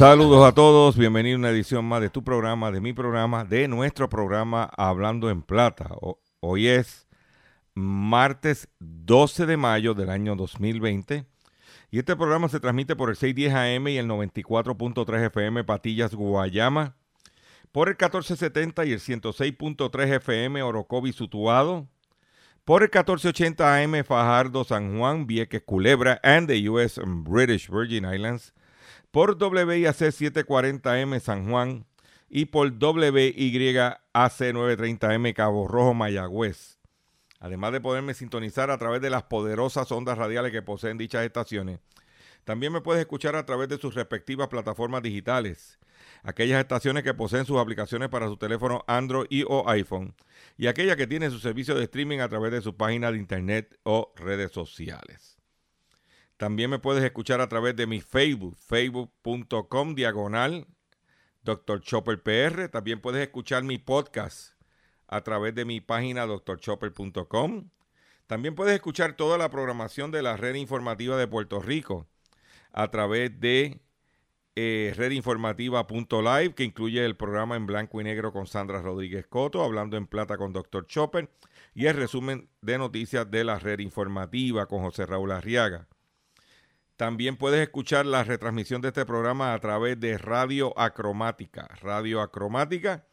Saludos a todos, bienvenido a una edición más de tu programa, de mi programa, de nuestro programa Hablando en Plata. Hoy es martes 12 de mayo del año 2020 y este programa se transmite por el 610 AM y el 94.3 FM Patillas Guayama, por el 1470 y el 106.3 FM Orocovi Sutuado, por el 1480 AM Fajardo San Juan, Vieques Culebra and the US British Virgin Islands, por WIAC 740M San Juan y por WYAC 930M Cabo Rojo Mayagüez. Además de poderme sintonizar a través de las poderosas ondas radiales que poseen dichas estaciones, también me puedes escuchar a través de sus respectivas plataformas digitales, aquellas estaciones que poseen sus aplicaciones para su teléfono Android y o iPhone, y aquellas que tienen su servicio de streaming a través de su página de internet o redes sociales. También me puedes escuchar a través de mi Facebook, facebook.com diagonal Dr. Chopper PR. También puedes escuchar mi podcast a través de mi página drchopper.com. También puedes escuchar toda la programación de la red informativa de Puerto Rico a través de eh, redinformativa.live, que incluye el programa en blanco y negro con Sandra Rodríguez Coto, hablando en plata con Dr. Chopper, y el resumen de noticias de la red informativa con José Raúl Arriaga. También puedes escuchar la retransmisión de este programa a través de Radio Acromática. Radio Acromática,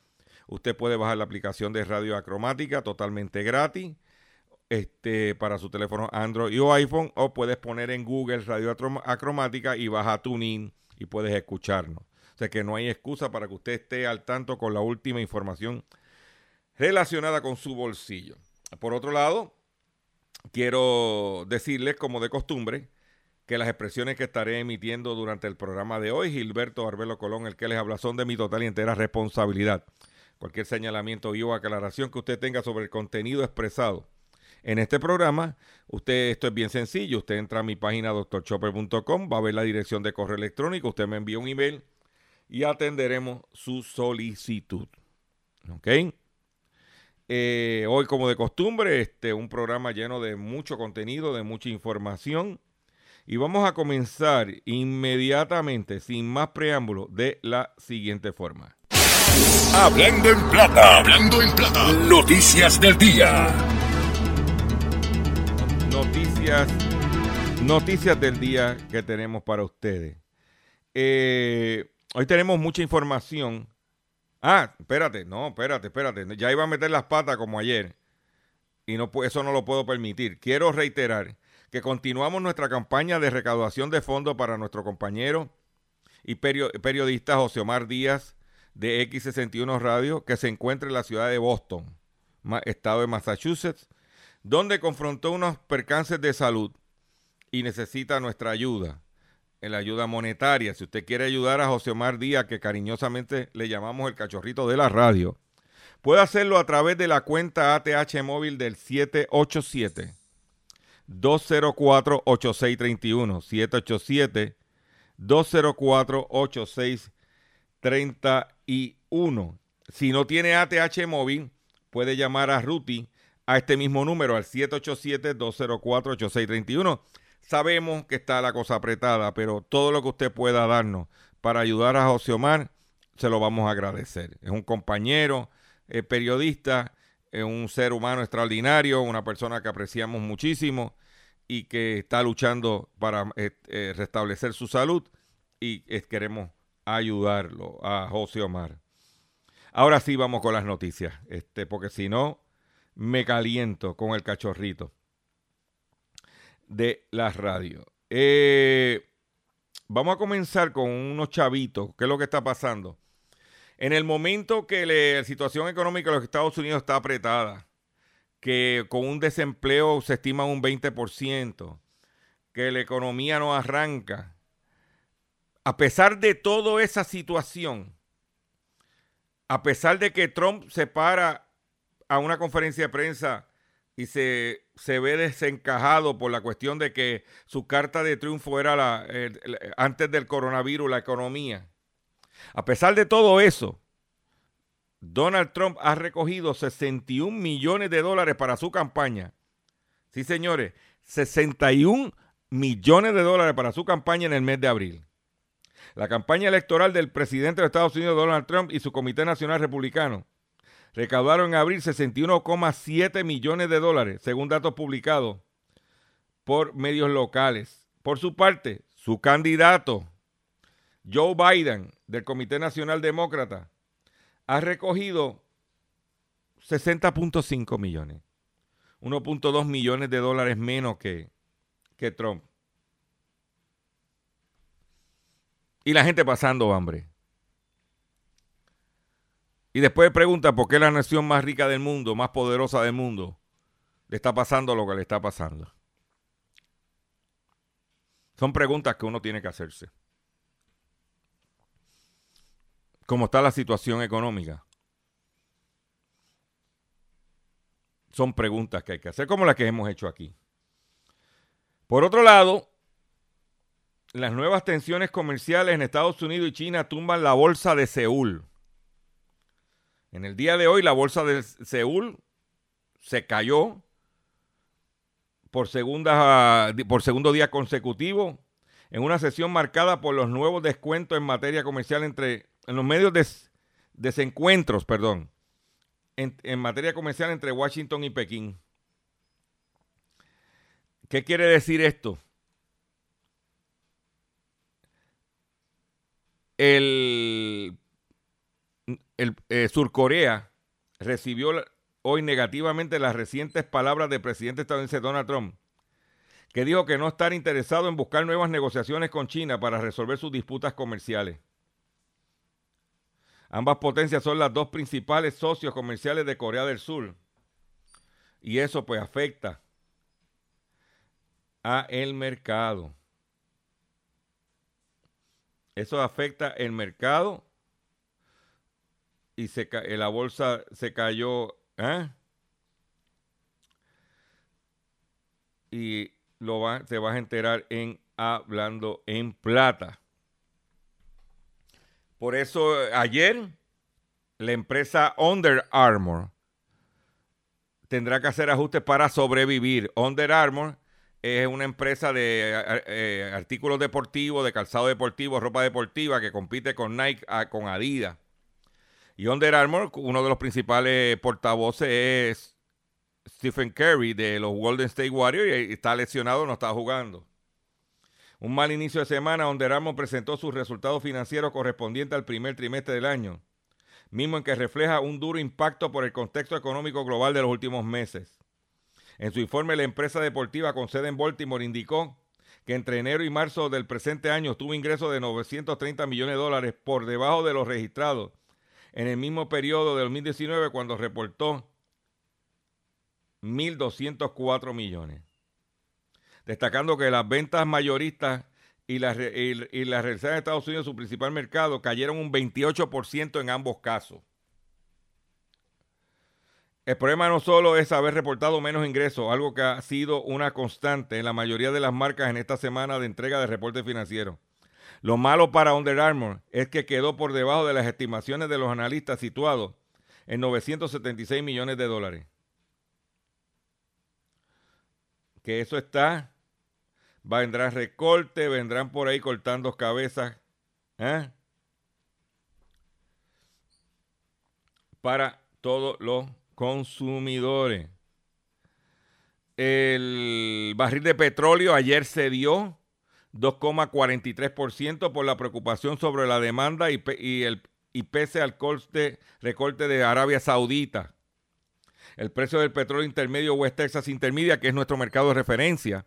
usted puede bajar la aplicación de Radio Acromática totalmente gratis este, para su teléfono Android o iPhone, o puedes poner en Google Radio Acromática y baja TuneIn y puedes escucharnos. O sea que no hay excusa para que usted esté al tanto con la última información relacionada con su bolsillo. Por otro lado, quiero decirles, como de costumbre, que las expresiones que estaré emitiendo durante el programa de hoy, Gilberto Arbelo Colón, el que les habla, son de mi total y entera responsabilidad. Cualquier señalamiento y o aclaración que usted tenga sobre el contenido expresado en este programa, usted, esto es bien sencillo, usted entra a mi página doctorchopper.com, va a ver la dirección de correo electrónico, usted me envía un email y atenderemos su solicitud. ¿Ok? Eh, hoy, como de costumbre, este, un programa lleno de mucho contenido, de mucha información. Y vamos a comenzar inmediatamente, sin más preámbulo, de la siguiente forma. Hablando en plata, hablando en plata. Noticias del día. Noticias, noticias del día que tenemos para ustedes. Eh, hoy tenemos mucha información. Ah, espérate, no, espérate, espérate. Ya iba a meter las patas como ayer. Y no, eso no lo puedo permitir. Quiero reiterar continuamos nuestra campaña de recaudación de fondos para nuestro compañero y perio- periodista José Omar Díaz de X61 Radio, que se encuentra en la ciudad de Boston, estado de Massachusetts, donde confrontó unos percances de salud y necesita nuestra ayuda, la ayuda monetaria. Si usted quiere ayudar a José Omar Díaz, que cariñosamente le llamamos el cachorrito de la radio, puede hacerlo a través de la cuenta ATH móvil del 787 204 8631 787 204 8631 Si no tiene ATH móvil, puede llamar a Ruti a este mismo número, al 787-204-8631. Sabemos que está la cosa apretada, pero todo lo que usted pueda darnos para ayudar a José Omar, se lo vamos a agradecer. Es un compañero, periodista, es un ser humano extraordinario, una persona que apreciamos muchísimo y que está luchando para eh, eh, restablecer su salud y eh, queremos ayudarlo a José Omar. Ahora sí vamos con las noticias, este, porque si no, me caliento con el cachorrito de la radio. Vamos a comenzar con unos chavitos. ¿Qué es lo que está pasando? En el momento que la situación económica de los Estados Unidos está apretada, que con un desempleo se estima un 20%, que la economía no arranca, a pesar de toda esa situación, a pesar de que Trump se para a una conferencia de prensa y se, ve desencajado por la cuestión de que su carta de triunfo era la, antes del coronavirus, la economía. A pesar de todo eso, Donald Trump ha recogido 61 millones de dólares para su campaña. Sí, señores, 61 millones de dólares para su campaña en el mes de abril. La campaña electoral del presidente de Estados Unidos, Donald Trump, y su Comité Nacional Republicano recaudaron en abril 61,7 millones de dólares, según datos publicados por medios locales. Por su parte, su candidato, Joe Biden, del Comité Nacional Demócrata, ha recogido 60.5 millones, 1.2 millones de dólares menos que, que Trump. Y la gente pasando hambre. Y después pregunta por qué la nación más rica del mundo, más poderosa del mundo, le está pasando lo que le está pasando. Son preguntas que uno tiene que hacerse. ¿Cómo está la situación económica? Son preguntas que hay que hacer, como las que hemos hecho aquí. Por otro lado, las nuevas tensiones comerciales en Estados Unidos y China tumban la bolsa de Seúl. En el día de hoy, la bolsa de Seúl se cayó por, segunda, por segundo día consecutivo en una sesión marcada por los nuevos descuentos en materia comercial entre en los medios de desencuentros, perdón, en, materia comercial entre Washington y Pekín. ¿Qué quiere decir esto? El, el eh, Surcorea recibió hoy negativamente las recientes palabras del presidente estadounidense Donald Trump, que dijo que no estar interesado en buscar nuevas negociaciones con China para resolver sus disputas comerciales. Ambas potencias son las dos principales socios comerciales de Corea del Sur. Y eso pues afecta a el mercado. Eso afecta el mercado y se, la bolsa se cayó. ¿eh? Y lo va, se va a enterar en Hablando en Plata. Por eso ayer la empresa Under Armour tendrá que hacer ajustes para sobrevivir. Under Armour es una empresa de eh, eh, artículos deportivos, de calzado deportivo, ropa deportiva que compite con Nike, ah, con Adidas. Y Under Armour, uno de los principales portavoces es Stephen Curry de los Golden State Warriors y está lesionado, no está jugando. Un mal inicio de semana donde Ramos presentó sus resultados financieros correspondientes al primer trimestre del año, mismo en que refleja un duro impacto por el contexto económico global de los últimos meses. En su informe, la empresa deportiva con sede en Baltimore indicó que entre enero y marzo del presente año tuvo ingresos de 930 millones de dólares por debajo de los registrados en el mismo periodo de 2019 cuando reportó 1.204 millones destacando que las ventas mayoristas y las, y, las de Estados Unidos, su principal mercado, cayeron un 28% en ambos casos. El problema no solo es haber reportado menos ingresos, algo que ha sido una constante en la mayoría de las marcas en esta semana de entrega de reportes financieros. Lo malo para Under Armour es que quedó por debajo de las estimaciones de los analistas situados en 976 millones de dólares. Que eso está vendrán recorte, vendrán por ahí cortando cabezas ¿eh? para todos los consumidores. El barril de petróleo ayer se dio 2,43% por la preocupación sobre la demanda y pese al coste, recorte de Arabia Saudita. El precio del petróleo intermedio West Texas Intermedia, que es nuestro mercado de referencia,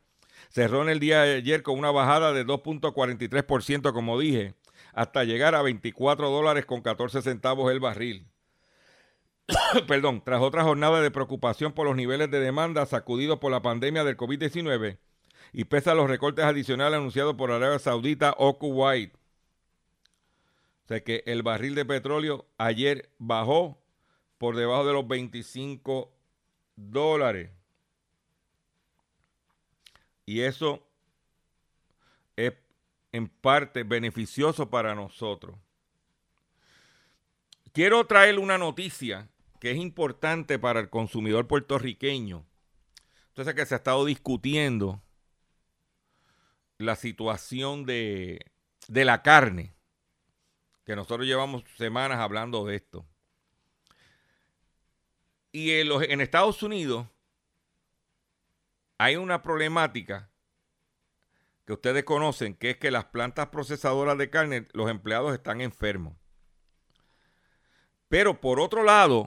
cerró en el día de ayer con una bajada de 2.43%, como dije, hasta llegar a 24 dólares con 14 centavos el barril. Perdón, tras otra jornada de preocupación por los niveles de demanda sacudidos por la pandemia del COVID-19 y pese a los recortes adicionales anunciados por Arabia Saudita o Kuwait. O sea que el barril de petróleo ayer bajó por debajo de los 25 dólares. Y eso es en parte beneficioso para nosotros. Quiero traer una noticia que es importante para el consumidor puertorriqueño. Entonces que se ha estado discutiendo la situación de, de la carne, que nosotros llevamos semanas hablando de esto. Y en, los, en Estados Unidos hay una problemática que ustedes conocen, que es que las plantas procesadoras de carne, los empleados están enfermos. Pero por otro lado,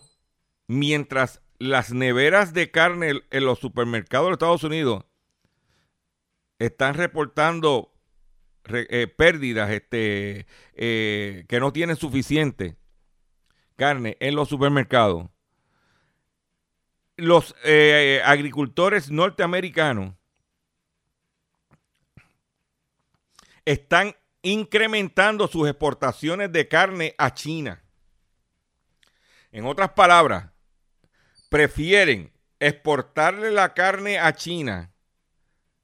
mientras las neveras de carne en los supermercados de Estados Unidos están reportando eh, pérdidas este, eh, que no tienen suficiente carne en los supermercados, los eh, agricultores norteamericanos están incrementando sus exportaciones de carne a China. En otras palabras, prefieren exportarle la carne a China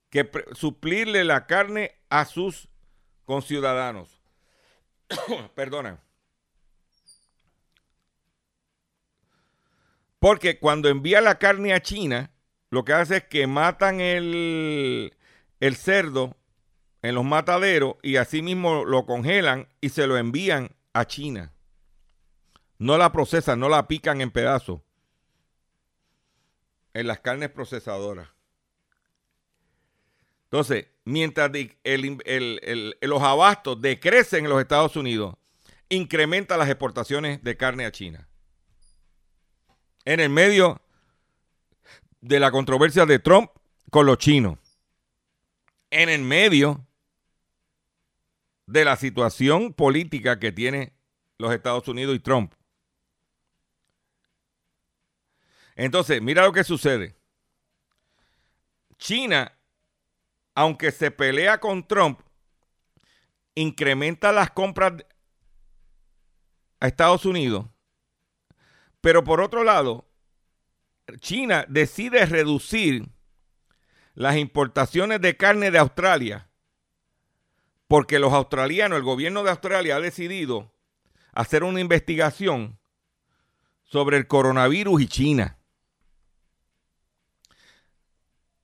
que suplirle la carne a sus conciudadanos. Perdona. Porque cuando envía la carne a China, lo que hace es que matan el, el cerdo en los mataderos y así mismo lo congelan y se lo envían a China. No la procesan, no la pican en pedazos en las carnes procesadoras. Entonces, mientras los abastos decrecen en los Estados Unidos, incrementa las exportaciones de carne a China en el medio de la controversia de Trump con los chinos, en el medio de la situación política que tiene los Estados Unidos y Trump. Entonces, mira lo que sucede. China, aunque se pelea con Trump, incrementa las compras a Estados Unidos pero por otro lado, China decide reducir las importaciones de carne de Australia porque los australianos, el gobierno de Australia ha decidido hacer una investigación sobre el coronavirus y China.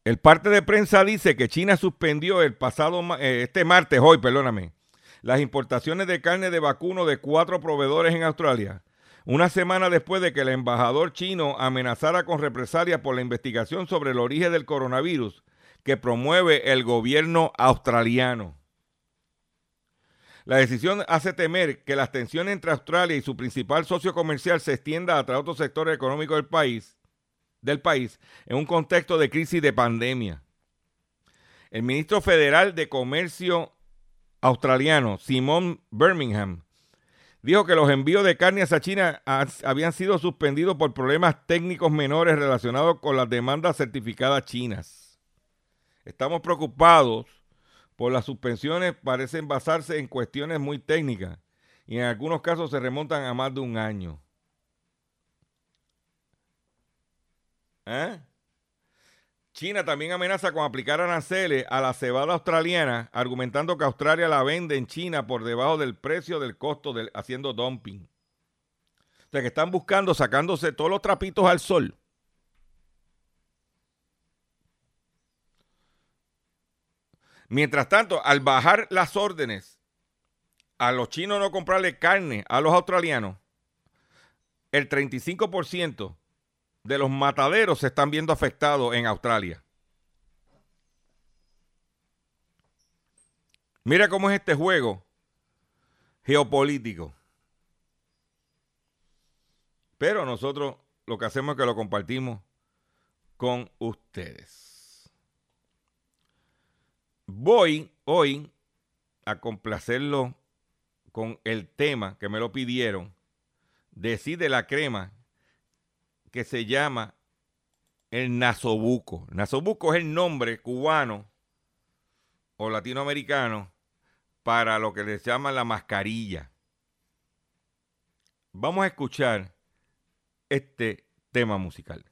El parte de prensa dice que China suspendió el pasado, eh, este martes, hoy, perdóname, las importaciones de carne de vacuno de cuatro proveedores en Australia una semana después de que el embajador chino amenazara con represalia por la investigación sobre el origen del coronavirus que promueve el gobierno australiano. La decisión hace temer que las tensiones entre Australia y su principal socio comercial se extienda a otros sectores económicos del país, del país en un contexto de crisis de pandemia. El ministro federal de Comercio australiano, Simon Birmingham, dijo que los envíos de carne a China habían sido suspendidos por problemas técnicos menores relacionados con las demandas certificadas chinas. Estamos preocupados por las suspensiones, parecen basarse en cuestiones muy técnicas y en algunos casos se remontan a más de un año. ¿Eh? China también amenaza con aplicar aranceles a la cebada australiana, argumentando que Australia la vende en China por debajo del precio del costo haciendo dumping. O sea que están buscando, sacándose todos los trapitos al sol. Mientras tanto, al bajar las órdenes a los chinos no comprarle carne a los australianos, el 35% de los mataderos se están viendo afectados en Australia. Mira cómo es este juego geopolítico. Pero nosotros lo que hacemos es que lo compartimos con ustedes. Voy hoy a complacerlo con el tema que me lo pidieron. Decide la crema que se llama el nasobuco. Nasobuco es el nombre cubano o latinoamericano para lo que les llama la mascarilla. Vamos a escuchar este tema musical.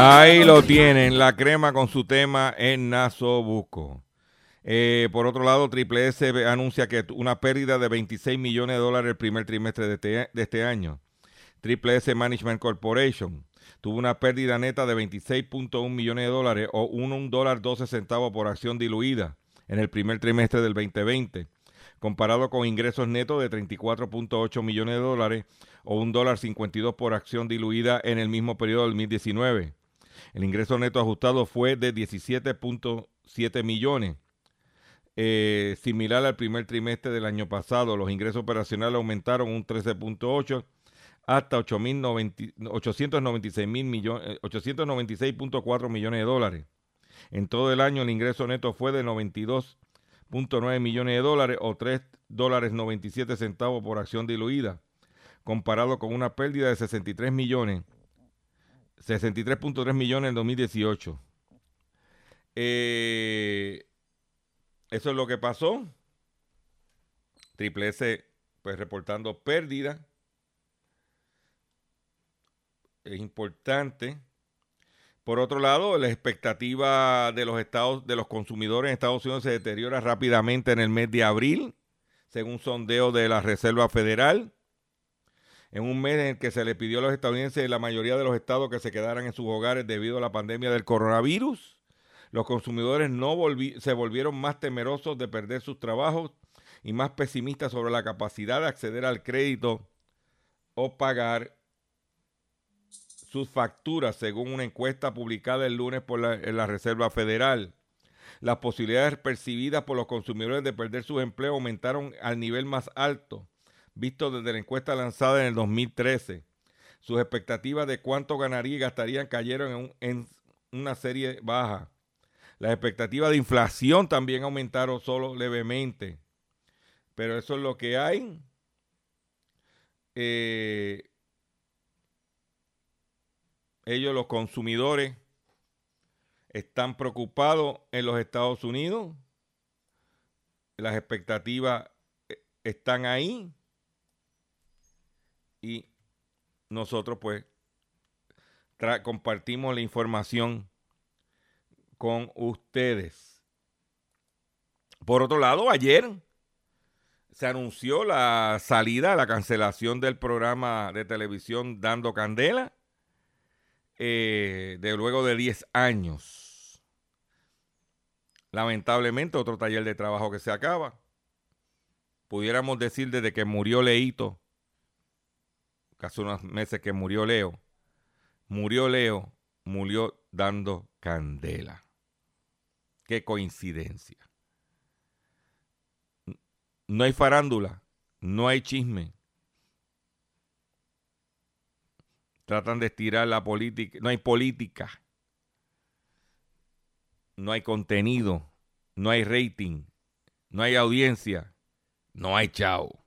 Ahí lo tienen, la crema con su tema en Nasobuco. Eh, por otro lado, Triple S anuncia que una pérdida de 26 millones de dólares el primer trimestre de este, de este año. Triple S Management Corporation tuvo una pérdida neta de 26.1 millones de dólares o 1 dólar 12 centavos por acción diluida en el primer trimestre del 2020, comparado con ingresos netos de 34.8 millones de dólares o 1 dólar 52 por acción diluida en el mismo periodo del 2019. El ingreso neto ajustado fue de 17.7 millones eh, similar al primer trimestre del año pasado. Los ingresos operacionales aumentaron un 13.8 hasta 896 millones, 896.4 eh, millones de dólares. En todo el año el ingreso neto fue de 92.9 millones de dólares o 3 dólares 97 centavos por acción diluida, comparado con una pérdida de 63 millones, 63.3 millones en 2018. Eh, eso es lo que pasó. Triple S, pues reportando pérdida. Es importante. Por otro lado, la expectativa de los estados, de los consumidores en Estados Unidos se deteriora rápidamente en el mes de abril, según sondeo de la Reserva Federal. En un mes en el que se le pidió a los estadounidenses y la mayoría de los estados que se quedaran en sus hogares debido a la pandemia del coronavirus los consumidores no se volvieron más temerosos de perder sus trabajos y más pesimistas sobre la capacidad de acceder al crédito o pagar sus facturas, según una encuesta publicada el lunes por la, la Reserva Federal. Las posibilidades percibidas por los consumidores de perder sus empleos aumentaron al nivel más alto, visto desde la encuesta lanzada en el 2013. Sus expectativas de cuánto ganaría y gastarían cayeron en una serie baja. Las expectativas de inflación también aumentaron solo levemente. Pero eso es lo que hay. Eh, ellos, los consumidores, están preocupados en los Estados Unidos. Las expectativas eh, están ahí. Y nosotros pues compartimos la información con ustedes. Por otro lado, ayer se anunció la salida, la cancelación del programa de televisión Dando Candela, eh, de luego de 10 años. Lamentablemente, otro taller de trabajo que se acaba. Pudiéramos decir desde que murió Leito, hace unos meses que murió Leo, murió Leo, murió dando candela. Qué coincidencia. No hay farándula, no hay chisme. Tratan de estirar la política, no hay política, no hay contenido, no hay rating, no hay audiencia, no hay chao.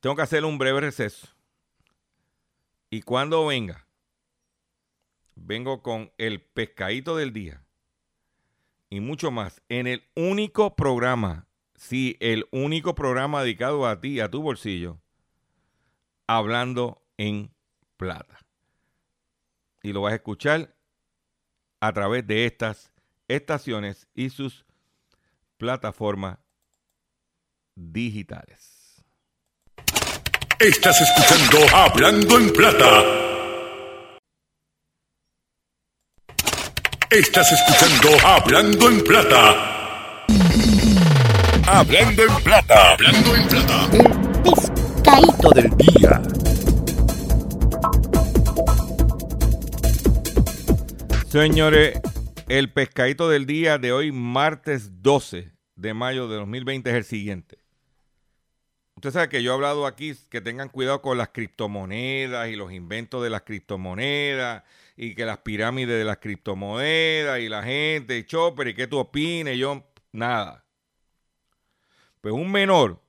Tengo que hacer un breve receso. Y cuando venga, vengo con el pescadito del día y mucho más en el único programa, sí, el único programa dedicado a ti, a tu bolsillo, hablando en plata. Y lo vas a escuchar a través de estas estaciones y sus plataformas digitales. Estás escuchando Hablando en Plata. Estás escuchando Hablando en Plata. Hablando en Plata. Hablando en Plata. El pescadito del día. Señores, el pescadito del día de hoy, martes 12 de mayo de 2020, es el siguiente. Usted sabe que yo he hablado aquí que tengan cuidado con las criptomonedas y los inventos de las criptomonedas y que las pirámides de las criptomonedas y la gente, y Chopper, ¿y qué tú opinas? yo, nada. Pues un menor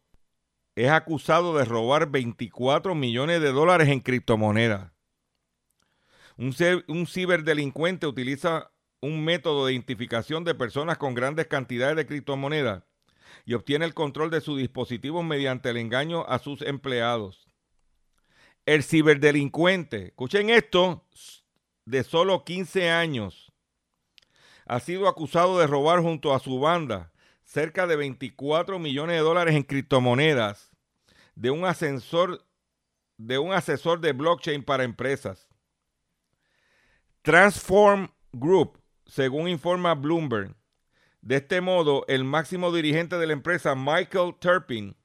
es acusado de robar 24 millones de dólares en criptomonedas. Un ciberdelincuente utiliza un método de identificación de personas con grandes cantidades de criptomonedas y obtiene el control de sus dispositivos mediante el engaño a sus empleados. El ciberdelincuente, escuchen esto, de solo 15 años, ha sido acusado de robar junto a su banda cerca de 24 millones de dólares en criptomonedas de un ascensor de un asesor de blockchain para empresas. Transform Group, según informa Bloomberg. De este modo, el máximo dirigente de la empresa, Michael Turpin,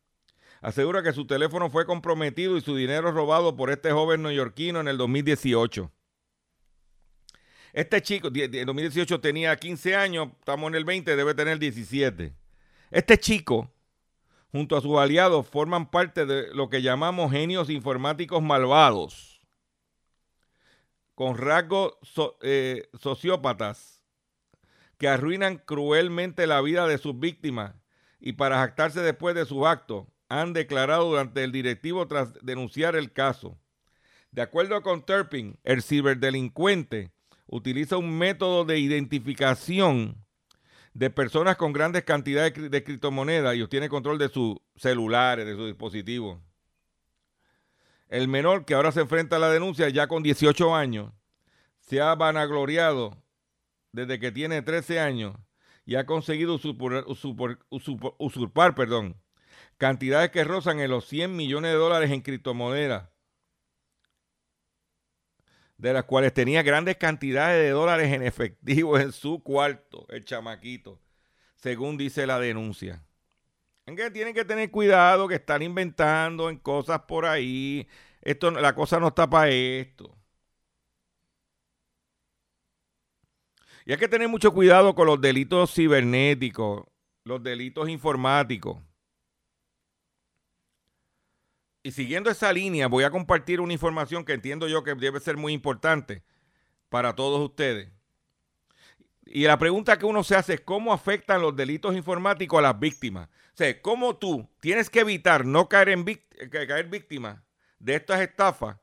asegura que su teléfono fue comprometido y su dinero robado por este joven neoyorquino en el 2018. Este chico, en 2018 tenía 15 años, estamos en el 20, debe tener 17. Este chico, junto a sus aliados, forman parte de lo que llamamos genios informáticos malvados, con rasgos eh, sociópatas que arruinan cruelmente la vida de sus víctimas y para jactarse después de sus actos, han declarado durante el directivo tras denunciar el caso. De acuerdo con Turpin, el ciberdelincuente utiliza un método de identificación de personas con grandes cantidades de criptomonedas y obtiene control de sus celulares, de sus dispositivos. El menor que ahora se enfrenta a la denuncia ya con 18 años se ha vanagloriado desde que tiene 13 años y ha conseguido usurpar, usurpar perdón, cantidades que rozan en los 100 millones de dólares en criptomonedas de las cuales tenía grandes cantidades de dólares en efectivo en su cuarto, el chamaquito, según dice la denuncia. En que tienen que tener cuidado que están inventando en cosas por ahí. Esto, la cosa no está para esto. Y hay que tener mucho cuidado con los delitos cibernéticos, los delitos informáticos. Y siguiendo esa línea, voy a compartir una información que entiendo yo que debe ser muy importante para todos ustedes. Y la pregunta que uno se hace es cómo afectan los delitos informáticos a las víctimas. O sea, cómo tú tienes que evitar no caer, en caer víctima de estas estafas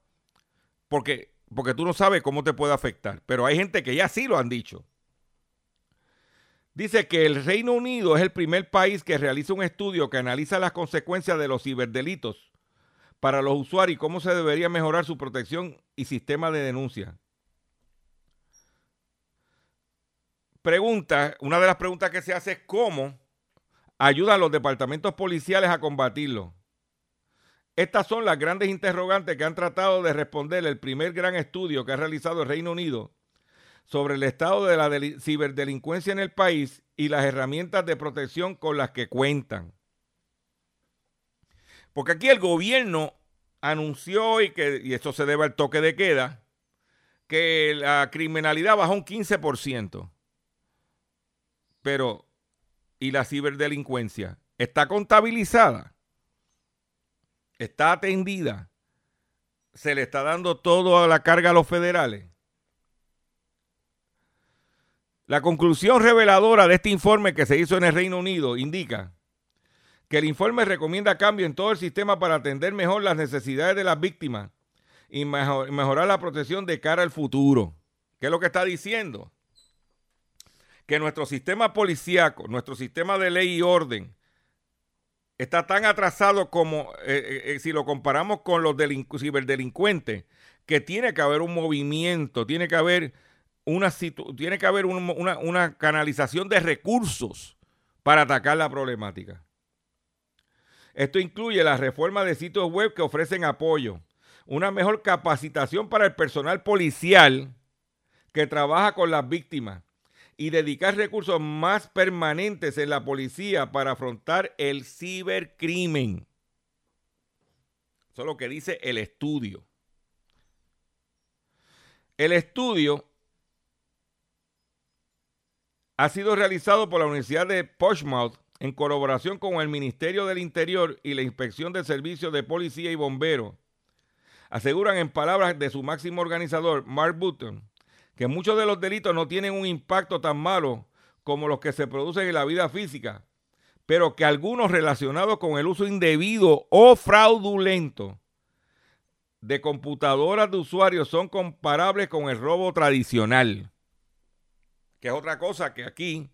porque, porque tú no sabes cómo te puede afectar. Pero hay gente que ya sí lo han dicho. Dice que el Reino Unido es el primer país que realiza un estudio que analiza las consecuencias de los ciberdelitos para los usuarios y cómo se debería mejorar su protección y sistema de denuncia. Pregunta, una de las preguntas que se hace es cómo ayudan los departamentos policiales a combatirlo. Estas son las grandes interrogantes que han tratado de responder el primer gran estudio que ha realizado el Reino Unido sobre el estado de la ciberdelincuencia en el país y las herramientas de protección con las que cuentan. Porque aquí el gobierno anunció, y, que, y esto se debe al toque de queda, que la criminalidad bajó un 15%. Pero, ¿y la ciberdelincuencia? ¿Está contabilizada? ¿Está atendida? ¿Se le está dando todo a la carga a los federales? La conclusión reveladora de este informe que se hizo en el Reino Unido indica que el informe recomienda cambio en todo el sistema para atender mejor las necesidades de las víctimas y mejorar la protección de cara al futuro. ¿Qué es lo que está diciendo? Que nuestro sistema policíaco, nuestro sistema de ley y orden, está tan atrasado como eh, eh, eh, si lo comparamos con los ciberdelincuentes, que tiene que haber un movimiento, tiene que haber una, tiene que haber una canalización de recursos para atacar la problemática. Esto incluye la reforma de sitios web que ofrecen apoyo, una mejor capacitación para el personal policial que trabaja con las víctimas y dedicar recursos más permanentes en la policía para afrontar el cibercrimen. Eso es lo que dice el estudio. El estudio ha sido realizado por la Universidad de Portsmouth en colaboración con el Ministerio del Interior y la Inspección de Servicios de Policía y Bomberos, aseguran en palabras de su máximo organizador, Mark Button, que muchos de los delitos no tienen un impacto tan malo como los que se producen en la vida física, pero que algunos relacionados con el uso indebido o fraudulento de computadoras de usuarios son comparables con el robo tradicional, que es otra cosa que aquí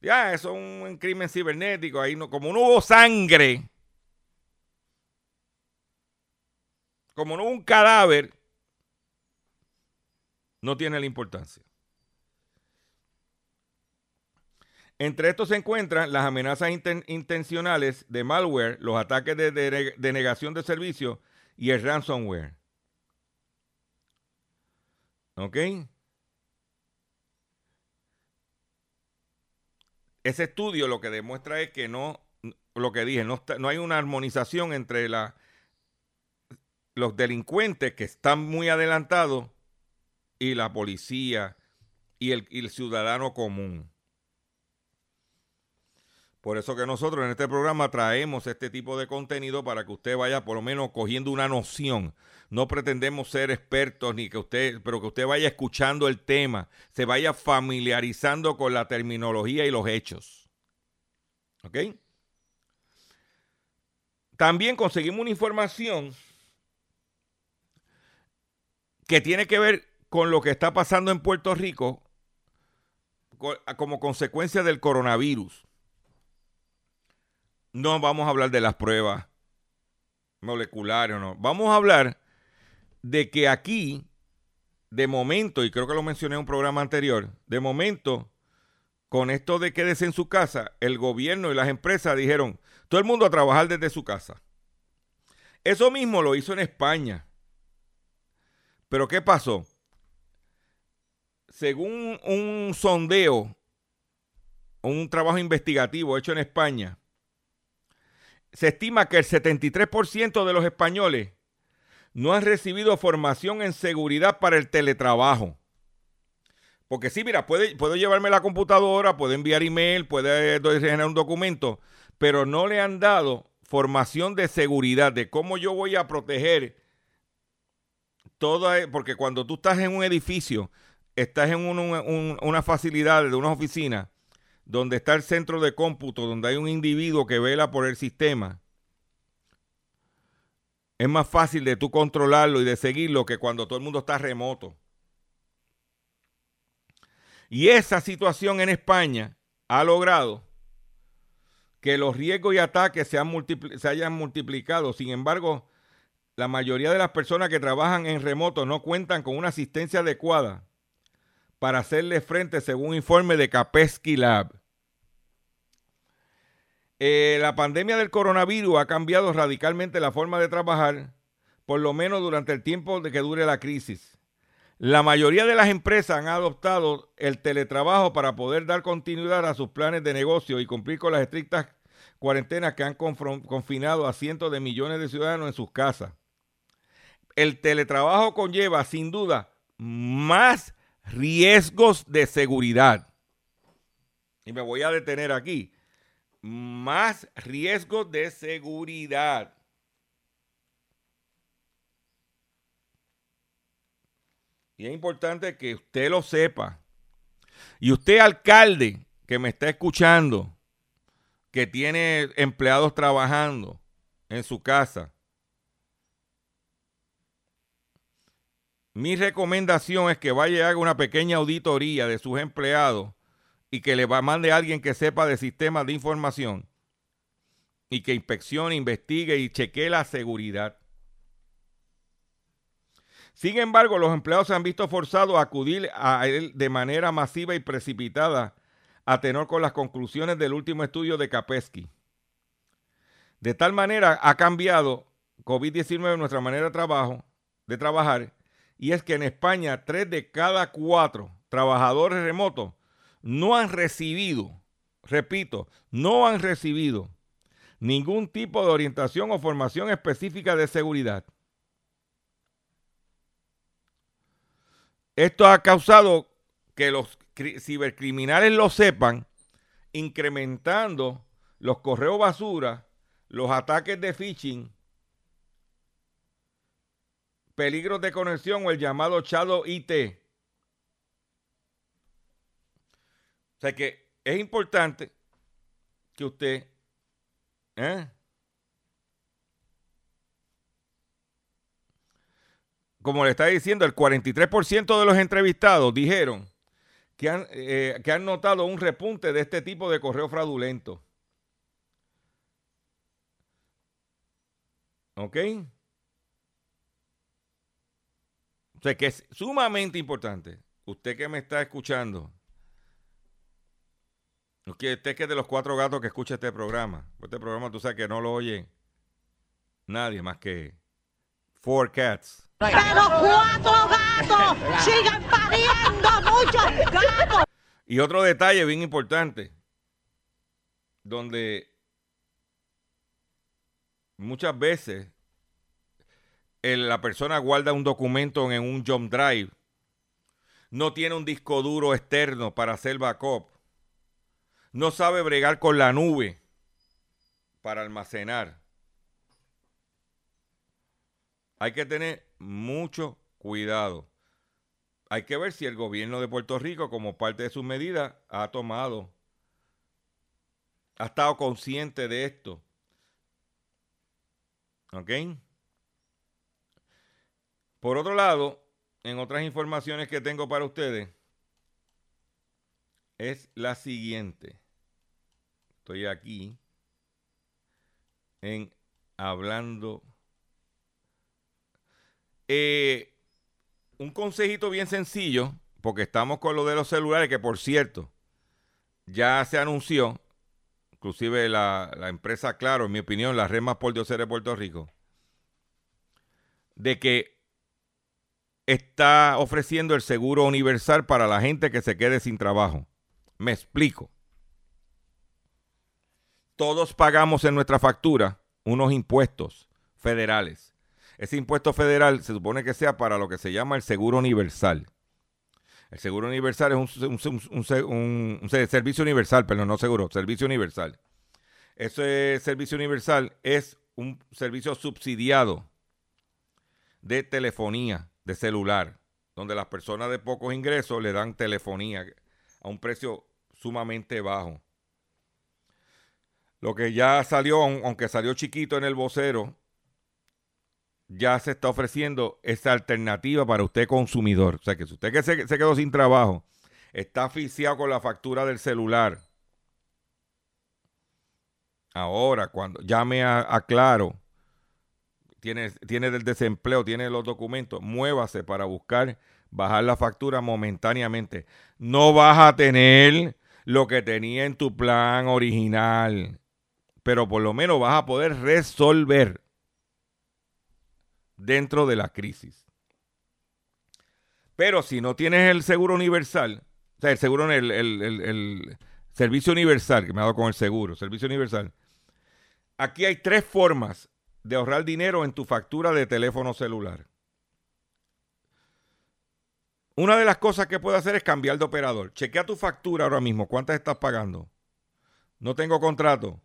ya, eso es un crimen cibernético. Ahí no, como no hubo sangre, como no hubo un cadáver, no tiene la importancia. Entre estos se encuentran las amenazas intencionales de malware, los ataques de, de negación de servicio y el ransomware. ¿Ok? Ese estudio lo que demuestra es que no, lo que dije, no, no hay una armonización entre la, los delincuentes que están muy adelantados y la policía y el, y el ciudadano común. Por eso que nosotros en este programa traemos este tipo de contenido para que usted vaya por lo menos cogiendo una noción. No pretendemos ser expertos ni que usted, pero que usted vaya escuchando el tema, se vaya familiarizando con la terminología y los hechos. ¿Ok? También conseguimos una información que tiene que ver con lo que está pasando en Puerto Rico como consecuencia del coronavirus no vamos a hablar de las pruebas moleculares, no. Vamos a hablar de que aquí, de momento, y creo que lo mencioné en un programa anterior, de momento, con esto de quédese en su casa, el gobierno y las empresas dijeron, todo el mundo a trabajar desde su casa. Eso mismo lo hizo en España. Pero ¿qué pasó? Según un sondeo, un trabajo investigativo hecho en España, se estima que el 73% de los españoles no han recibido formación en seguridad para el teletrabajo. Porque sí, mira, puede, puedo llevarme la computadora, puedo enviar email, puede generar un documento, pero no le han dado formación de seguridad, de cómo yo voy a proteger toda, porque cuando tú estás en un edificio, estás en una facilidad de una oficina, donde está el centro de cómputo, donde hay un individuo que vela por el sistema, es más fácil de tú controlarlo y de seguirlo que cuando todo el mundo está remoto. Y esa situación en España ha logrado que los riesgos y ataques se, hayan multiplicado. Sin embargo, la mayoría de las personas que trabajan en remoto no cuentan con una asistencia adecuada para hacerle frente según un informe de Capesky Lab. Eh, la pandemia del coronavirus ha cambiado radicalmente la forma de trabajar, por lo menos durante el tiempo de que dure la crisis. La mayoría de las empresas han adoptado el teletrabajo para poder dar continuidad a sus planes de negocio y cumplir con las estrictas cuarentenas que han confinado a cientos de millones de ciudadanos en sus casas. El teletrabajo conlleva, sin duda, más riesgos de seguridad. Y me voy a detener aquí. Más riesgos de seguridad. Y es importante que usted lo sepa. Y usted, alcalde, que me está escuchando, que tiene empleados trabajando en su casa, Mi recomendación es que vaya y haga una pequeña auditoría de sus empleados y que le mande a alguien que sepa de sistemas de información y que inspeccione, investigue y chequee la seguridad. Sin embargo, los empleados se han visto forzados a acudir a él de manera masiva y precipitada a tenor con las conclusiones del último estudio de Kapesky. De tal manera ha cambiado COVID-19 nuestra manera de trabajo, de trabajar y es que en España tres de cada cuatro trabajadores remotos no han recibido, repito, no han recibido ningún tipo de orientación o formación específica de seguridad. Esto ha causado que los cibercriminales lo sepan, incrementando los correos basura, los ataques de phishing peligros de conexión o el llamado Shadow IT. O sea que es importante que usted ¿eh? como le está diciendo, el 43% de los entrevistados dijeron que han, eh, que han notado un repunte de este tipo de correo fraudulento. ¿Ok? O sea que es sumamente importante, usted que me está escuchando, Que usted que es de los cuatro gatos que escucha este programa. Este programa tú sabes que no lo oye nadie más que Four Cats. Pero cuatro gatos siguen pariendo muchos gatos. Y otro detalle bien importante, donde muchas veces el- la persona guarda un documento en un jump drive, no tiene un disco duro externo para hacer backup, no sabe bregar con la nube para almacenar. Hay que tener mucho cuidado. Hay que ver si el gobierno de Puerto Rico, como parte de sus medidas, ha tomado, ha estado consciente de esto. ¿Ok? Por otro lado, en otras informaciones que tengo para ustedes, es la siguiente. Estoy aquí en hablando. Eh, un consejito bien sencillo, porque estamos con lo de los celulares, que por cierto, ya se anunció, inclusive la, la empresa Claro, en mi opinión, la red más por Dios de Puerto Rico, de que está ofreciendo el seguro universal para la gente que se quede sin trabajo. Me explico. Todos pagamos en nuestra factura unos impuestos federales. Ese impuesto federal se supone que sea para lo que se llama el seguro universal. El seguro universal es un, un- servicio universal, pero no seguro, servicio universal. Ese servicio universal es un servicio subsidiado de telefonía, de celular, donde las personas de pocos ingresos le dan telefonía a un precio sumamente bajo. Lo que ya salió, aun- aunque salió chiquito en el vocero, ya se está ofreciendo esa alternativa para usted consumidor. O sea que si usted que se, se quedó sin trabajo, está asfixiado con la factura del celular, ahora cuando llame a, a Claro, tiene, tiene del desempleo, tiene los documentos, muévase para buscar bajar la factura momentáneamente. No vas a tener lo que tenía en tu plan original, pero por lo menos vas a poder resolver dentro de la crisis. Pero si no tienes el seguro universal, o sea, el seguro, el, el- el- servicio universal, que me ha dado con el seguro, servicio universal, aquí hay tres formas de ahorrar dinero en tu factura de teléfono celular. Una de las cosas que puedes hacer es cambiar de operador. Chequea tu factura ahora mismo. ¿Cuántas estás pagando? No tengo contrato.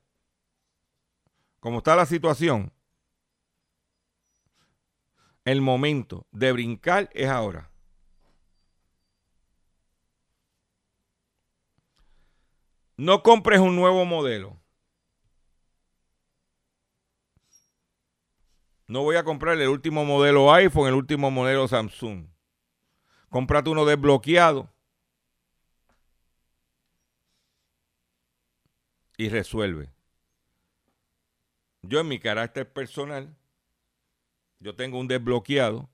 ¿Cómo está la situación? El momento de brincar es ahora. No compres un nuevo modelo. No voy a comprar el último modelo iPhone, el último modelo Samsung. Cómprate uno desbloqueado. Y resuelve. Yo en mi carácter personal, yo tengo un desbloqueado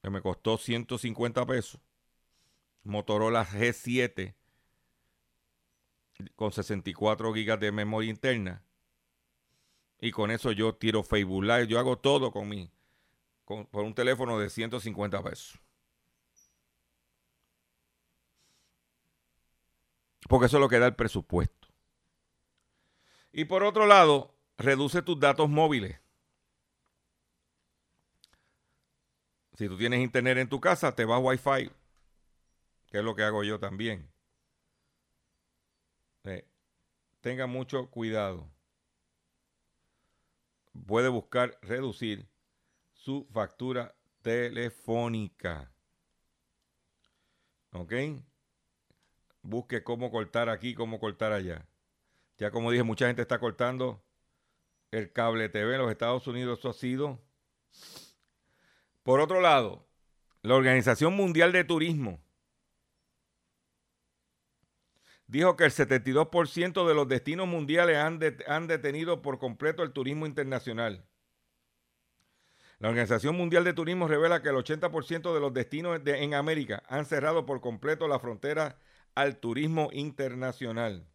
que me costó 150 pesos. Motorola G7 con 64 gigas de memoria interna. Y con eso yo tiro Facebook Live. Yo hago todo con mi, por un teléfono de 150 pesos. Porque eso es lo que da el presupuesto. Y por otro lado, reduce tus datos móviles. Si tú tienes internet en tu casa, te vas Wi-Fi, que es lo que hago yo también. Eh, tenga mucho cuidado. Puede buscar reducir su factura telefónica. ¿Ok? Busque cómo cortar aquí, cómo cortar allá. Ya como dije, mucha gente está cortando el cable TV en los Estados Unidos. Eso ha sido. Por otro lado, la Organización Mundial de Turismo dijo que el 72% de los destinos mundiales han, han detenido por completo el turismo internacional. La Organización Mundial de Turismo revela que el 80% de los destinos de- en América han cerrado por completo la frontera al turismo internacional.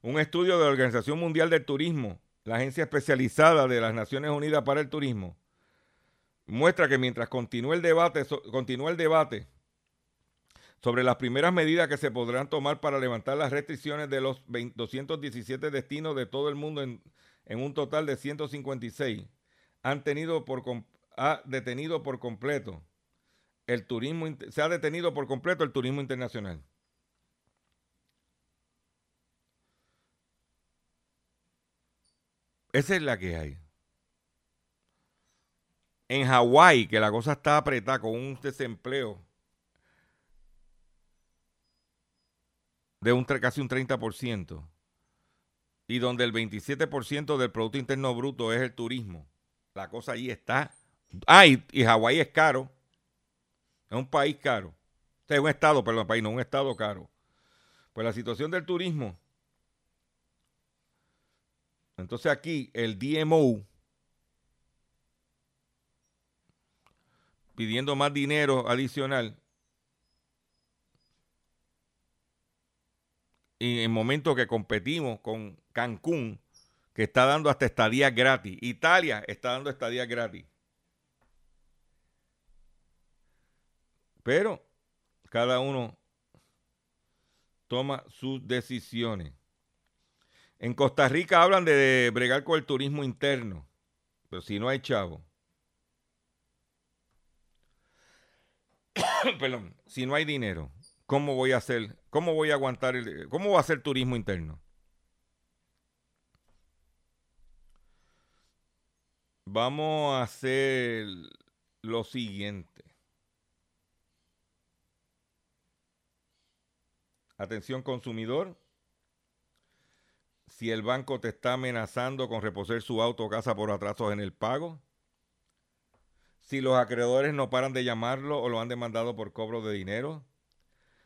Un estudio de la Organización Mundial del Turismo, la agencia especializada de las Naciones Unidas para el Turismo, muestra que mientras continúa el debate, continúa el debate sobre las primeras medidas que se podrán tomar para levantar las restricciones de los 217 destinos de todo el mundo en, un total de 156, han tenido por, ha detenido por completo el turismo, se ha detenido por completo el turismo internacional. Esa es la que hay. En Hawái, que la cosa está apretada con un desempleo de un, casi un 30%, y donde el 27% del Producto Interno Bruto es el turismo, la cosa ahí está. Ah, y, Hawái es caro. Es un país caro. es un estado, perdón, país, no un estado caro. Pues la situación del turismo entonces aquí el DMO pidiendo más dinero adicional y en momento que competimos con Cancún, que está dando hasta estadías gratis. Italia está dando estadías gratis. Pero cada uno toma sus decisiones. En Costa Rica hablan de bregar con el turismo interno, pero si no hay chavo. Perdón, si no hay dinero, ¿cómo voy a hacer? ¿Cómo voy a aguantar el cómo va a ser turismo interno? Vamos a hacer lo siguiente. Atención consumidor si el banco te está amenazando con reposer su auto o casa por atrasos en el pago, si los acreedores no paran de llamarlo o lo han demandado por cobro de dinero,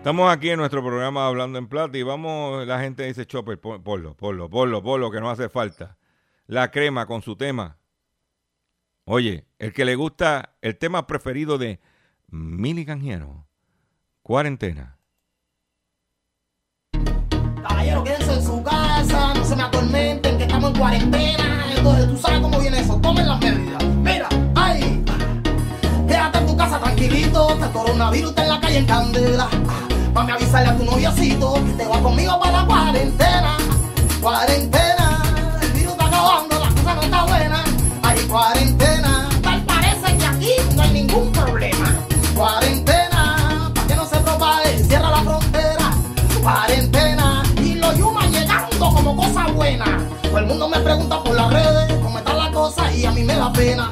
Estamos aquí en nuestro programa Hablando en Plata y vamos, la gente dice, Chopper, ponlo, ponlo, ponlo, ponlo, que no hace falta. La crema con su tema. Oye, el que le gusta el tema preferido de Mili Canjiano, cuarentena. Caballero, quédense en su casa, no se me atormenten, que estamos en cuarentena. Entonces, tú sabes cómo viene eso, tomen las medidas. Casa tranquilito, que el coronavirus está en la calle en candela. Mami, avisarle a tu noviocito que te va conmigo para la cuarentena. Cuarentena, el virus está acabando, la cosa no está buena. Hay cuarentena, tal parece que aquí no hay ningún problema. Cuarentena, para que no se propague, cierra la frontera. Cuarentena, y los yumas llegando como cosa buena. Todo el mundo me pregunta por las redes cómo está la cosa y a mí me da pena.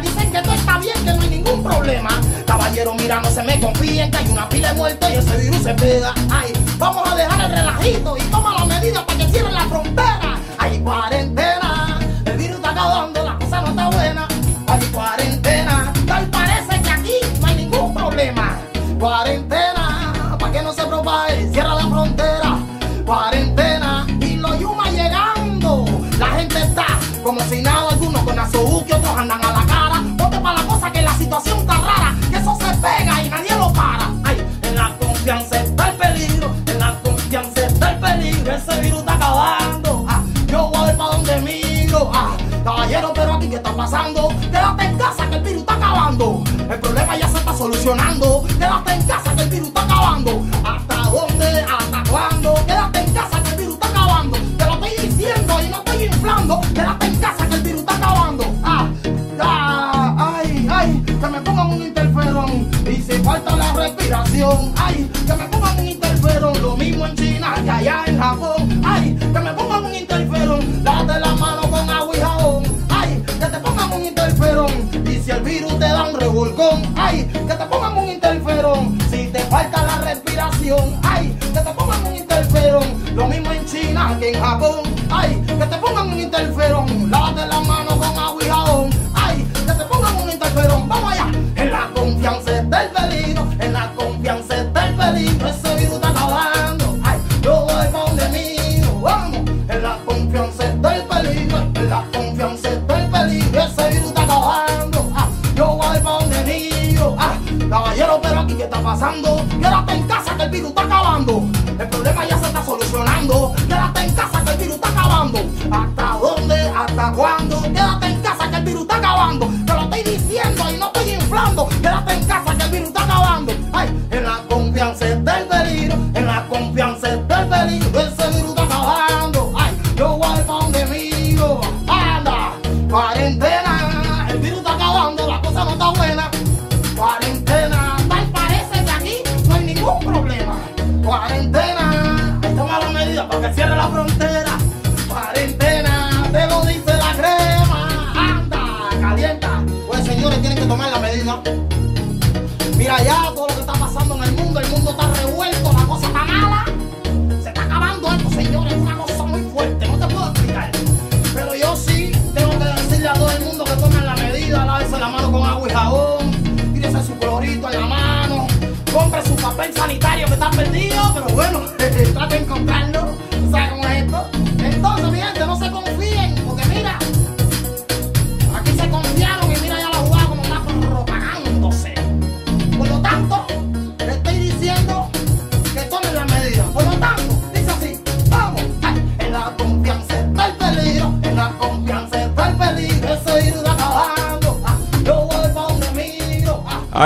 Dicen que todo está bien, que no hay ningún problema. Caballero, mira, no se me confíen que hay una pila de muertos y ese virus se pega. Ay, vamos a dejar el relajito y toma las medidas para que cierren la frontera. Hay cuarentena, el virus está acabando, la cosa no está buena. Hay cuarentena, tal parece que aquí no hay ningún problema. Cuarentena, para que no se propague, cierra la frontera. Cuarentena, y los yumas llegando. La gente está como si nada, está pasando. Quédate en casa que el virus está acabando. El problema ya se está solucionando. Quédate en casa que el virus está Pongan. Lávate la mano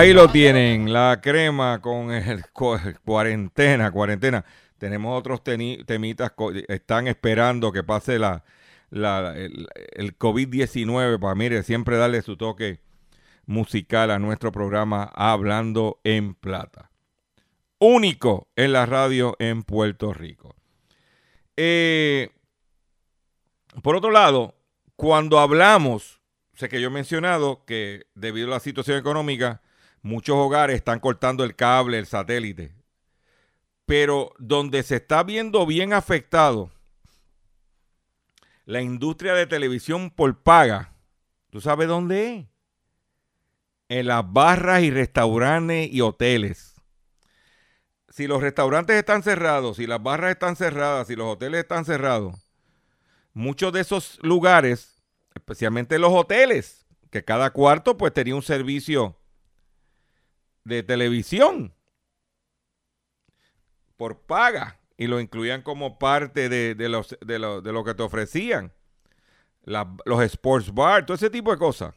Ahí lo tienen, la crema con el cu- cuarentena, cuarentena. Tenemos otros temitas, están esperando que pase la, el COVID-19 para, mire, siempre darle su toque musical a nuestro programa Hablando en Plata. Único en la radio en Puerto Rico. Eh, por otro lado, cuando hablamos, sé que yo he mencionado que debido a la situación económica, muchos hogares están cortando el cable, el satélite. Pero donde se está viendo bien afectado la industria de televisión por paga, ¿tú sabes dónde es? En las barras y restaurantes y hoteles. Si los restaurantes están cerrados, si las barras están cerradas, si los hoteles están cerrados, muchos de esos lugares, especialmente los hoteles, que cada cuarto pues tenía un servicio de televisión por paga y lo incluían como parte de, de los, de, lo, de lo que te ofrecían. Los sports bar, todo ese tipo de cosas.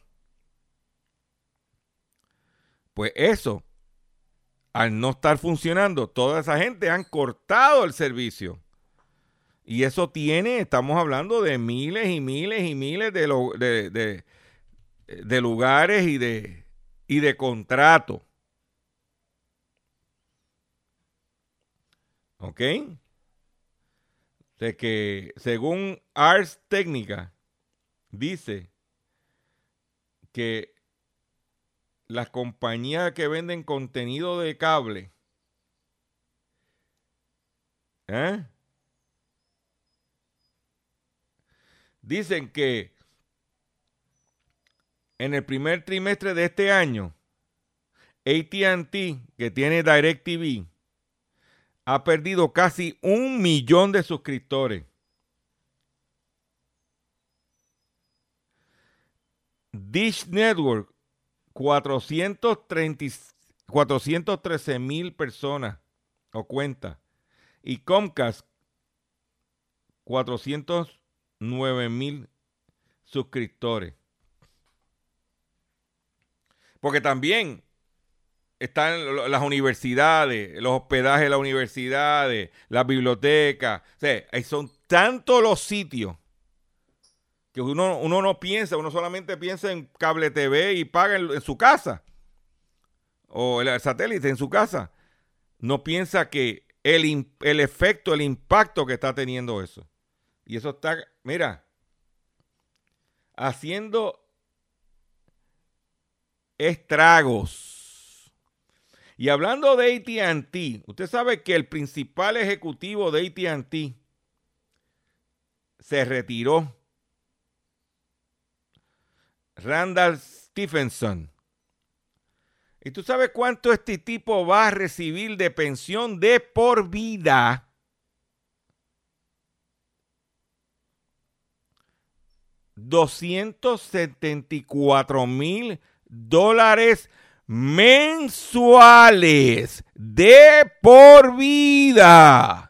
Pues eso, al no estar funcionando, toda esa gente han cortado el servicio. Y eso tiene, estamos hablando de miles y miles y miles de, lo- de- de lugares y de, y de contratos. ¿Ok? De que según Ars Técnica, dice que las compañías que venden contenido de cable, ¿eh? dicen que en el primer trimestre de este año, ATT, que tiene DirecTV, ha perdido casi un millón de suscriptores. Dish Network, 430 413 mil personas o cuentas. Y Comcast, 409 mil suscriptores. Porque también están las universidades, los hospedajes de las universidades, las bibliotecas. O sea, son tantos los sitios que uno, uno no piensa, uno solamente piensa en cable TV y paga en, su casa. O el, satélite en su casa. No piensa que el, el efecto, el impacto que está teniendo eso. Y eso está, mira, haciendo estragos. Y hablando de ATT, usted sabe que el principal ejecutivo de ATT se retiró. Randall Stephenson. ¿Y tú sabes cuánto este tipo va a recibir de pensión de por vida? $274 mil dólares mensuales de por vida.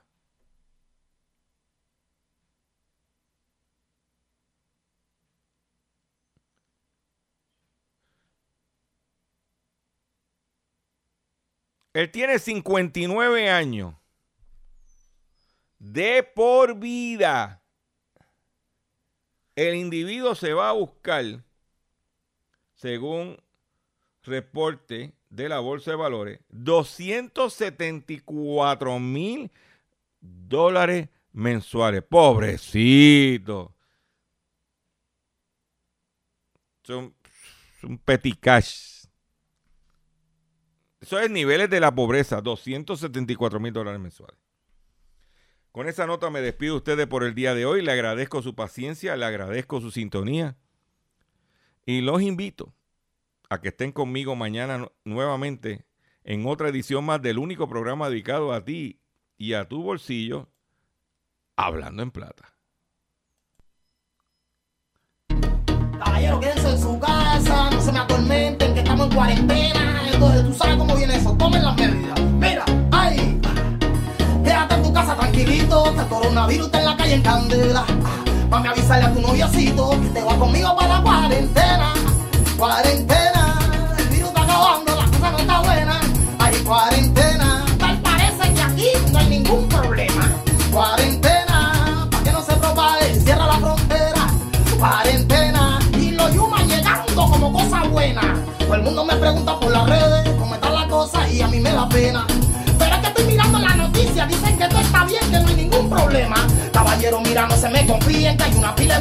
Él tiene 59 años. De por vida. El individuo se va a buscar, según reporte de la Bolsa de Valores, 274 mil dólares mensuales. Pobrecito. Son, son petty cash. Eso es niveles de la pobreza, 274 mil dólares mensuales. Con esa nota me despido de ustedes por el día de hoy. Le agradezco su paciencia, le agradezco su sintonía. Y los invito a que estén conmigo mañana nu- nuevamente en otra edición más del único programa dedicado a ti y a tu bolsillo, Hablando en Plata. Caballero, quédense en su casa, no se me atormenten, que estamos en cuarentena. Entonces, tú sabes cómo viene eso. Tomen las medidas. Mira, ay, quédate en tu casa tranquilito, que el coronavirus está en la calle en candela. Para avisarle a tu noviocito que te va conmigo para la cuarentena. Cuarentena, acabando, la cosa no está buena. Hay cuarentena, tal parece que aquí no hay ningún problema. Cuarentena, para que no se propague, cierra la frontera. Cuarentena, y los yumas llegando como cosa buena. Todo el mundo me pregunta por las redes cómo está la cosa y a mí me da pena. Pero es que estoy mirando la noticia, dicen que todo está bien, que no hay ningún problema. Caballero, mira, no se me confíen, que hay una pila